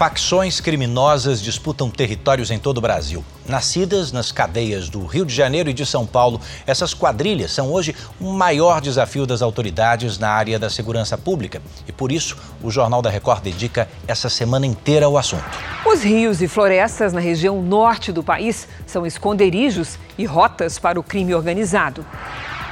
Facções criminosas disputam territórios em todo o Brasil. Nascidas nas cadeias do Rio de Janeiro e de São Paulo, essas quadrilhas são hoje um maior desafio das autoridades na área da segurança pública. E por isso, o Jornal da Record dedica essa semana inteira ao assunto. Os rios e florestas na região norte do país são esconderijos e rotas para o crime organizado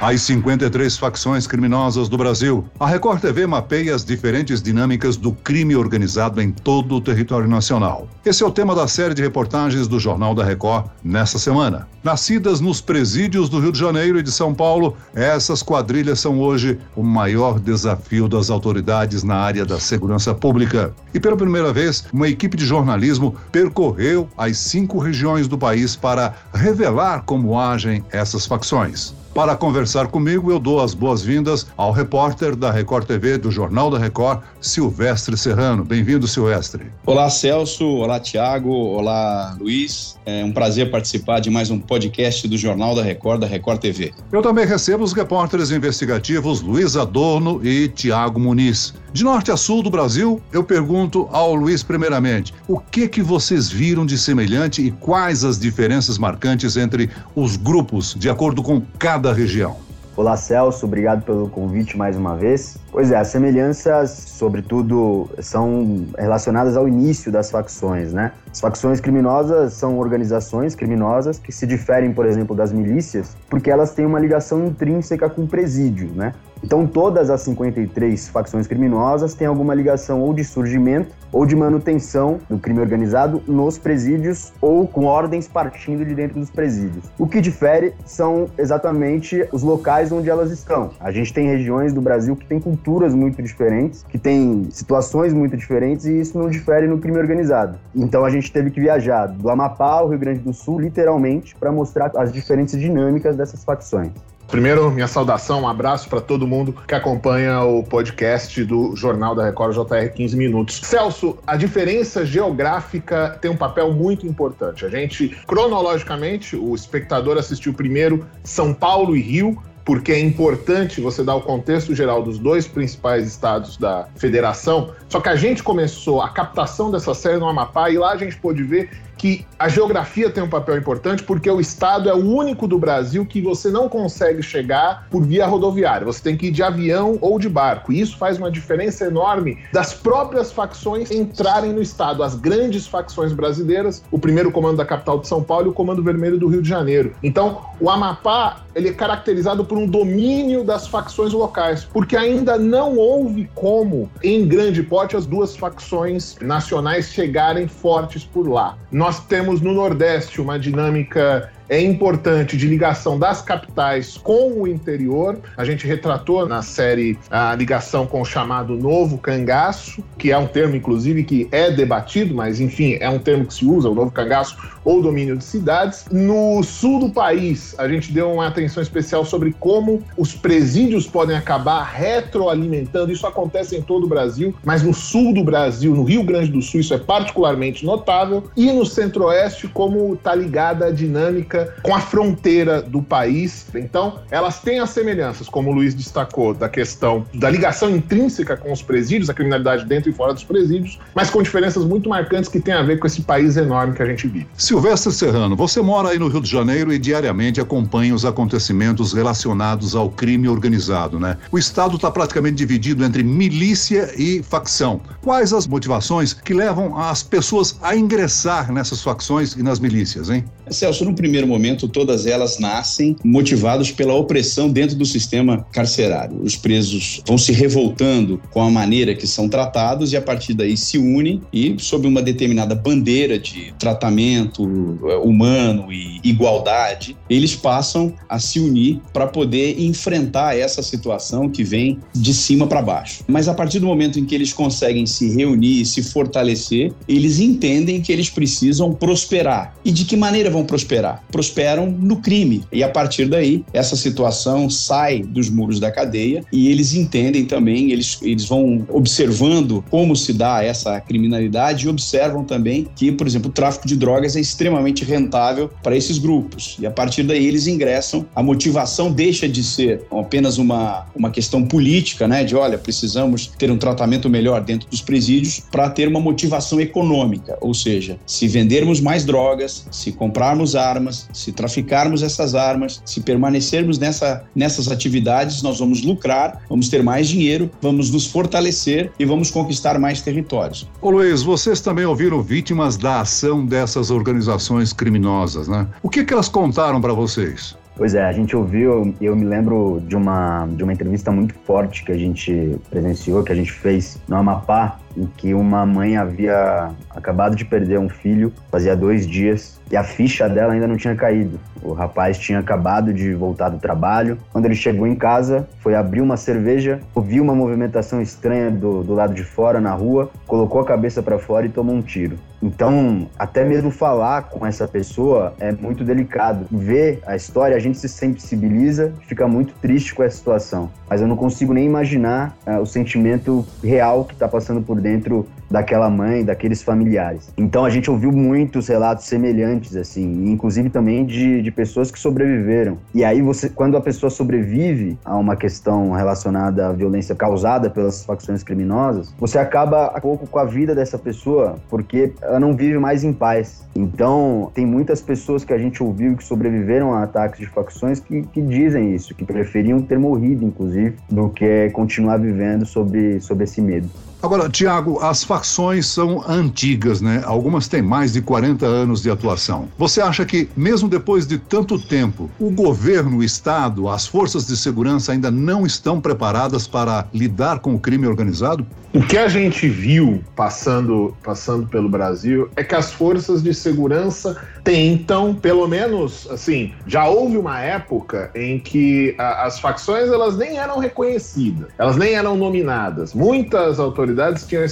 as 53 facções criminosas do Brasil. A Record TV mapeia as diferentes dinâmicas do crime organizado em todo o território nacional. Esse é o tema da série de reportagens do Jornal da Record nesta semana. Nascidas nos presídios do Rio de Janeiro e de São Paulo, essas quadrilhas são hoje o maior desafio das autoridades na área da segurança pública. E pela primeira vez, uma equipe de jornalismo percorreu as cinco regiões do país para revelar como agem essas facções. Para conversar comigo, eu dou as boas-vindas ao repórter da Record TV do Jornal da Record, Silvestre Serrano. Bem-vindo, Silvestre. Olá, Celso. Olá, Tiago. Olá, Luiz. É um prazer participar de mais um podcast do Jornal da Record, da Record TV. Eu também recebo os repórteres investigativos Luiz Adorno e Tiago Muniz. De norte a sul do Brasil, eu pergunto ao Luiz primeiramente, o que que vocês viram de semelhante e quais as diferenças marcantes entre os grupos, de acordo com cada região? Olá, Celso, obrigado pelo convite mais uma vez. Pois é, as semelhanças, sobretudo, são relacionadas ao início das facções, né? As facções criminosas são organizações criminosas que se diferem, por exemplo, das milícias, porque elas têm uma ligação intrínseca com o presídio, né? Então, todas as 53 facções criminosas têm alguma ligação ou de surgimento ou de manutenção do crime organizado nos presídios ou com ordens partindo de dentro dos presídios. O que difere são exatamente os locais onde elas estão. A gente tem regiões do Brasil que têm culturas muito diferentes, que têm situações muito diferentes e isso não difere no crime organizado. Então, a gente teve que viajar do Amapá ao Rio Grande do Sul, literalmente, para mostrar as diferentes dinâmicas dessas facções. Primeiro, minha saudação, um abraço para todo mundo que acompanha o podcast do Jornal da Record JR 15 Minutos. Celso, a diferença geográfica tem um papel muito importante. A gente, cronologicamente, o espectador assistiu primeiro São Paulo e Rio, porque é importante você dar o contexto geral dos dois principais estados da federação. Só que a gente começou a captação dessa série no Amapá e lá a gente pôde ver que a geografia tem um papel importante porque o estado é o único do Brasil que você não consegue chegar por via rodoviária. Você tem que ir de avião ou de barco. E isso faz uma diferença enorme das próprias facções entrarem no estado. As grandes facções brasileiras, o primeiro comando da capital de São Paulo e o comando vermelho do Rio de Janeiro. Então, o Amapá ele é caracterizado por um domínio das facções locais, porque ainda não houve como, em grande porte, as duas facções nacionais chegarem fortes por lá. Nós nós temos no Nordeste uma dinâmica é importante de ligação das capitais com o interior. A gente retratou na série a ligação com o chamado novo cangaço, que é um termo, inclusive, que é debatido, mas enfim, é um termo que se usa, o novo cangaço ou domínio de cidades. No sul do país, a gente deu uma atenção especial sobre como os presídios podem acabar retroalimentando. Isso acontece em todo o Brasil, mas no sul do Brasil, no Rio Grande do Sul, isso é particularmente notável. E no centro-oeste, como está ligada a dinâmica com a fronteira do país. Então, elas têm as semelhanças, como o Luiz destacou, da questão da ligação intrínseca com os presídios, a criminalidade dentro e fora dos presídios, mas com diferenças muito marcantes que têm a ver com esse país enorme que a gente vive. Silvestre Serrano, você mora aí no Rio de Janeiro e diariamente acompanha os acontecimentos relacionados ao crime organizado, né? O Estado está praticamente dividido entre milícia e facção. Quais as motivações que levam as pessoas a ingressar nessas facções e nas milícias, hein? Celso, no primeiro momento, todas elas nascem motivadas pela opressão dentro do sistema carcerário. Os presos vão se revoltando com a maneira que são tratados e, a partir daí, se unem e, sob uma determinada bandeira de tratamento eh, humano e igualdade, eles passam a se unir para poder enfrentar essa situação que vem de cima para baixo. Mas, a partir do momento em que eles conseguem se reunir e se fortalecer, eles entendem que eles precisam prosperar. E de que maneira vão prosperar? Prosperam no crime. E a partir daí, essa situação sai dos muros da cadeia e eles entendem também, eles, eles vão observando como se dá essa criminalidade e observam também que, por exemplo, o tráfico de drogas é extremamente rentável para esses grupos. E a partir daí eles ingressam, a motivação deixa de ser apenas uma, uma questão política, né, de olha, precisamos ter um tratamento melhor dentro dos presídios, para ter uma motivação econômica, ou seja, se vendermos mais drogas, se comprarmos armas, se traficarmos essas armas, se permanecermos nessa, nessas atividades, nós vamos lucrar, vamos ter mais dinheiro, vamos nos fortalecer e vamos conquistar mais territórios. Ô Luiz, vocês também ouviram vítimas da ação dessas organizações criminosas, né? O que, que elas contaram para vocês? Pois é, a gente ouviu, eu me lembro de uma, de uma entrevista muito forte que a gente presenciou, que a gente fez no Amapá, em que uma mãe havia acabado de perder um filho, fazia dois dias, e a ficha dela ainda não tinha caído. O rapaz tinha acabado de voltar do trabalho. Quando ele chegou em casa, foi abrir uma cerveja, ouviu uma movimentação estranha do, do lado de fora, na rua, colocou a cabeça para fora e tomou um tiro. Então, até mesmo falar com essa pessoa é muito delicado. Ver a história, a gente se sensibiliza, fica muito triste com essa situação. Mas eu não consigo nem imaginar uh, o sentimento real que está passando por dentro daquela mãe, daqueles familiares. Então a gente ouviu muitos relatos semelhantes, assim, inclusive também de, de pessoas que sobreviveram. E aí você, quando a pessoa sobrevive a uma questão relacionada à violência causada pelas facções criminosas, você acaba um pouco com a vida dessa pessoa, porque ela não vive mais em paz. Então tem muitas pessoas que a gente ouviu que sobreviveram a ataques de facções que, que dizem isso, que preferiam ter morrido, inclusive, do que continuar vivendo sobre, sobre esse medo. Agora, Tiago, as facções são antigas, né? Algumas têm mais de 40 anos de atuação. Você acha que, mesmo depois de tanto tempo, o governo, o Estado, as forças de segurança ainda não estão preparadas para lidar com o crime organizado? O que a gente viu passando, passando pelo Brasil é que as forças de segurança tentam, pelo menos, assim, já houve uma época em que a, as facções elas nem eram reconhecidas, elas nem eram nominadas. Muitas autoridades tinham a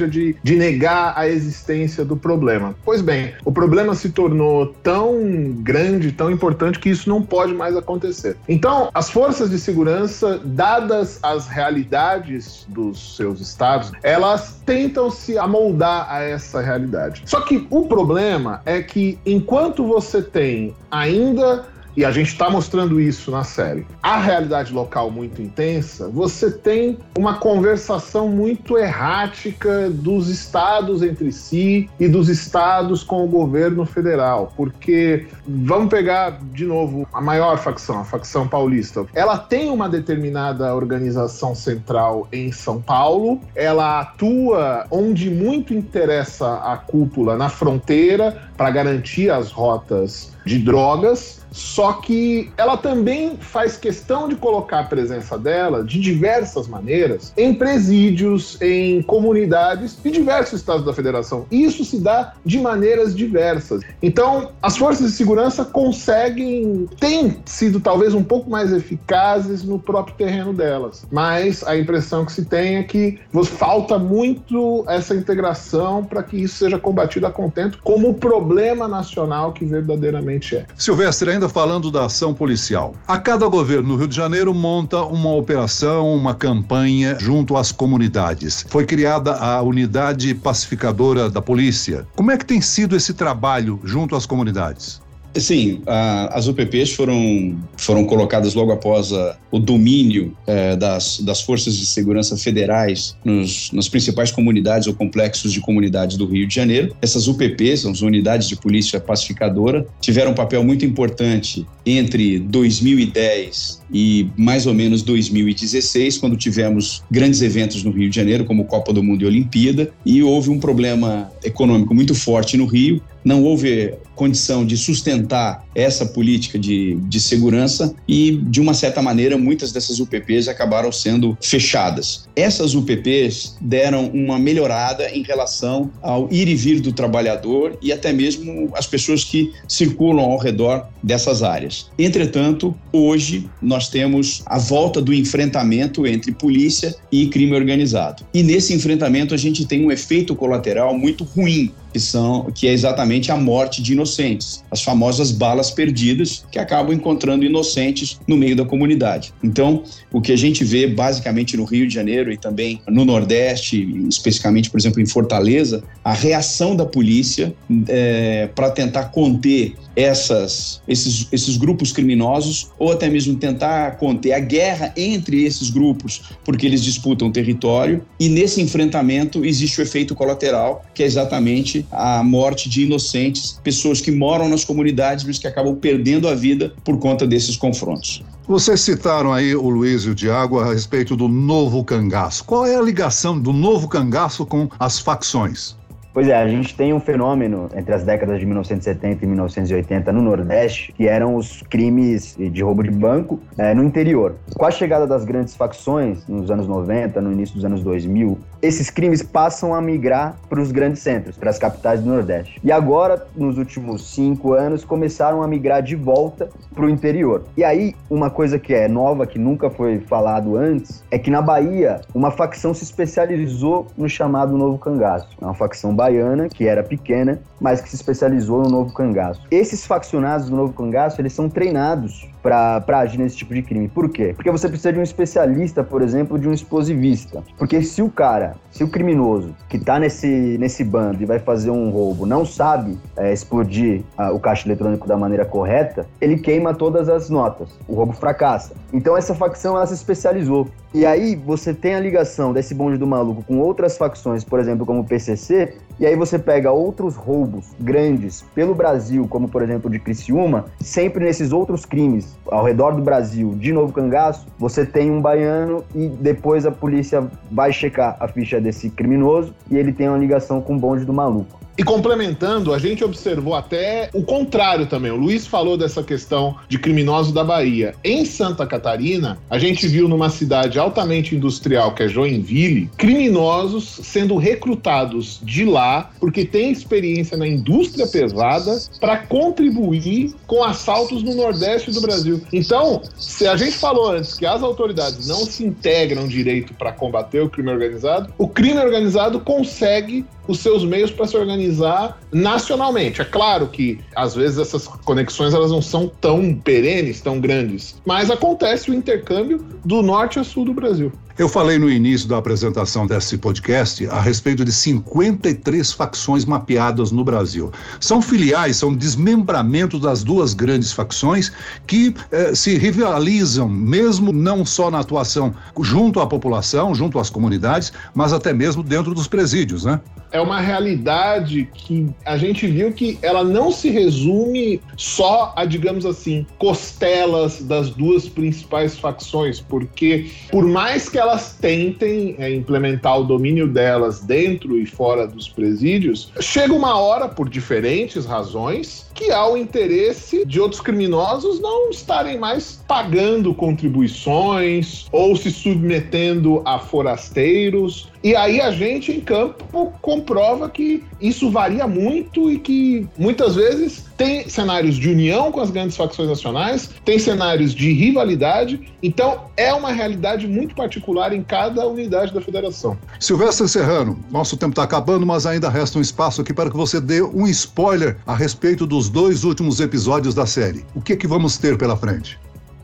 estratégia de, de negar a existência do problema. Pois bem, o problema se tornou tão grande, tão importante que isso não pode mais acontecer. Então, as forças de segurança, dadas as realidades dos seus estados, elas tentam se amoldar a essa realidade. Só que o problema é que enquanto você tem ainda e a gente está mostrando isso na série. A realidade local muito intensa, você tem uma conversação muito errática dos estados entre si e dos estados com o governo federal, porque vamos pegar de novo a maior facção, a facção paulista. Ela tem uma determinada organização central em São Paulo, ela atua onde muito interessa a cúpula na fronteira para garantir as rotas de drogas só que ela também faz questão de colocar a presença dela de diversas maneiras em presídios, em comunidades de diversos estados da federação. Isso se dá de maneiras diversas. Então, as forças de segurança conseguem, têm sido talvez um pouco mais eficazes no próprio terreno delas, mas a impressão que se tem é que falta muito essa integração para que isso seja combatido a contento como problema nacional que verdadeiramente é. Silvestre, ainda falando da ação policial. A cada governo no Rio de Janeiro monta uma operação, uma campanha junto às comunidades. Foi criada a unidade pacificadora da polícia. Como é que tem sido esse trabalho junto às comunidades? Sim, a, as UPPs foram, foram colocadas logo após a, o domínio é, das, das forças de segurança federais nos, nas principais comunidades ou complexos de comunidades do Rio de Janeiro. Essas UPPs, as Unidades de Polícia Pacificadora, tiveram um papel muito importante entre 2010 e mais ou menos 2016, quando tivemos grandes eventos no Rio de Janeiro, como Copa do Mundo e Olimpíada, e houve um problema econômico muito forte no Rio. Não houve condição de sustentar essa política de, de segurança e, de uma certa maneira, muitas dessas UPPs acabaram sendo fechadas. Essas UPPs deram uma melhorada em relação ao ir e vir do trabalhador e até mesmo as pessoas que circulam ao redor dessas áreas. Entretanto, hoje nós temos a volta do enfrentamento entre polícia e crime organizado. E nesse enfrentamento a gente tem um efeito colateral muito ruim que são que é exatamente a morte de inocentes, as famosas balas perdidas que acabam encontrando inocentes no meio da comunidade. Então, o que a gente vê basicamente no Rio de Janeiro e também no Nordeste, especificamente, por exemplo, em Fortaleza, a reação da polícia é, para tentar conter essas, esses, esses grupos criminosos ou até mesmo tentar conter a guerra entre esses grupos, porque eles disputam território e nesse enfrentamento existe o efeito colateral, que é exatamente a morte de inocentes, pessoas que moram nas comunidades, mas que acabam perdendo a vida por conta desses confrontos. Vocês citaram aí o Luiz e o Diago a respeito do novo cangaço. Qual é a ligação do novo cangaço com as facções? Pois é, a gente tem um fenômeno entre as décadas de 1970 e 1980 no Nordeste, que eram os crimes de roubo de banco é, no interior. Com a chegada das grandes facções, nos anos 90, no início dos anos 2000, esses crimes passam a migrar para os grandes centros, para as capitais do Nordeste. E agora, nos últimos cinco anos, começaram a migrar de volta para o interior. E aí, uma coisa que é nova, que nunca foi falado antes, é que na Bahia, uma facção se especializou no chamado Novo Cangaço. É uma facção baiana, que era pequena, mas que se especializou no novo cangaço. Esses faccionados do novo cangaço, eles são treinados para agir nesse tipo de crime. Por quê? Porque você precisa de um especialista, por exemplo, de um explosivista. Porque se o cara, se o criminoso que está nesse, nesse bando e vai fazer um roubo não sabe é, explodir a, o caixa eletrônico da maneira correta, ele queima todas as notas. O roubo fracassa. Então essa facção ela se especializou. E aí você tem a ligação desse bonde do maluco com outras facções, por exemplo, como o PCC, e aí você pega outros roubos grandes pelo Brasil, como por exemplo de Criciúma, sempre nesses outros crimes ao redor do Brasil, de novo cangaço, você tem um baiano e depois a polícia vai checar a ficha desse criminoso e ele tem uma ligação com o bonde do maluco. E complementando, a gente observou até o contrário também. O Luiz falou dessa questão de criminosos da Bahia. Em Santa Catarina, a gente viu numa cidade altamente industrial, que é Joinville, criminosos sendo recrutados de lá, porque têm experiência na indústria pesada, para contribuir com assaltos no Nordeste do Brasil. Então, se a gente falou antes que as autoridades não se integram direito para combater o crime organizado, o crime organizado consegue os seus meios para se organizar nacionalmente. É claro que às vezes essas conexões elas não são tão perenes, tão grandes, mas acontece o intercâmbio do norte a sul do Brasil. Eu falei no início da apresentação desse podcast a respeito de 53 facções mapeadas no Brasil. São filiais, são desmembramentos das duas grandes facções que eh, se rivalizam, mesmo não só na atuação junto à população, junto às comunidades, mas até mesmo dentro dos presídios, né? É uma realidade que a gente viu que ela não se resume só a, digamos assim, costelas das duas principais facções, porque por mais que elas tentem é, implementar o domínio delas dentro e fora dos presídios, chega uma hora, por diferentes razões, que há o interesse de outros criminosos não estarem mais pagando contribuições ou se submetendo a forasteiros. E aí a gente em campo comprova que isso varia muito e que muitas vezes tem cenários de união com as grandes facções nacionais, tem cenários de rivalidade, então é uma realidade muito particular em cada unidade da federação. Silvestre Serrano, nosso tempo está acabando, mas ainda resta um espaço aqui para que você dê um spoiler a respeito dos dois últimos episódios da série. O que, que vamos ter pela frente?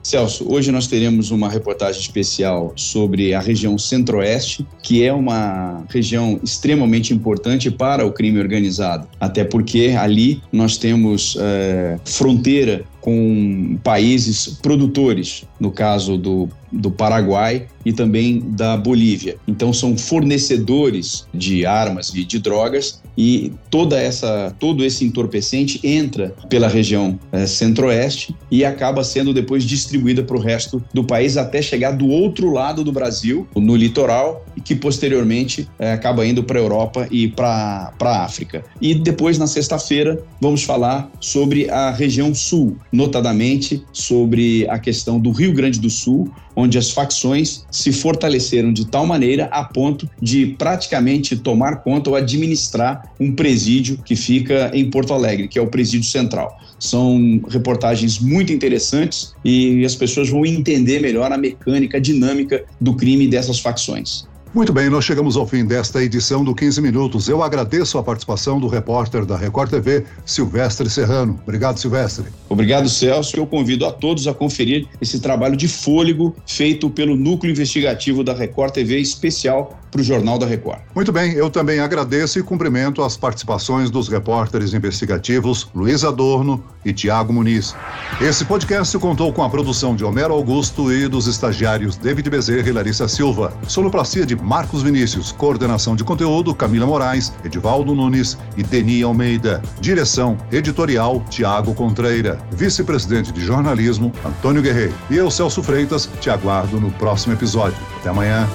Celso, hoje nós teremos uma reportagem especial sobre a região Centro-Oeste, que é uma região extremamente importante para o crime organizado, até porque ali nós temos é, fronteira com países produtores, no caso do, do Paraguai e também da Bolívia. Então são fornecedores de armas e de drogas e toda essa todo esse entorpecente entra pela região é, centro-oeste e acaba sendo depois distribuída para o resto do país até chegar do outro lado do Brasil, no litoral, e que posteriormente é, acaba indo para a Europa e para a África. E depois na sexta-feira vamos falar sobre a região sul notadamente sobre a questão do Rio Grande do Sul, onde as facções se fortaleceram de tal maneira a ponto de praticamente tomar conta ou administrar um presídio que fica em Porto Alegre, que é o Presídio Central. São reportagens muito interessantes e as pessoas vão entender melhor a mecânica, a dinâmica do crime dessas facções. Muito bem, nós chegamos ao fim desta edição do 15 Minutos. Eu agradeço a participação do repórter da Record TV, Silvestre Serrano. Obrigado, Silvestre. Obrigado, Celso. Eu convido a todos a conferir esse trabalho de fôlego feito pelo Núcleo Investigativo da Record TV especial para o Jornal da Record. Muito bem, eu também agradeço e cumprimento as participações dos repórteres investigativos Luiz Adorno e Tiago Muniz. Esse podcast contou com a produção de Homero Augusto e dos estagiários David Bezerra e Larissa Silva. Sonoplastia de Marcos Vinícius, coordenação de conteúdo Camila Moraes, Edivaldo Nunes e Deni Almeida. Direção editorial Tiago Contreira. Vice-presidente de jornalismo Antônio Guerreiro. E eu, Celso Freitas, te aguardo no próximo episódio. Até amanhã.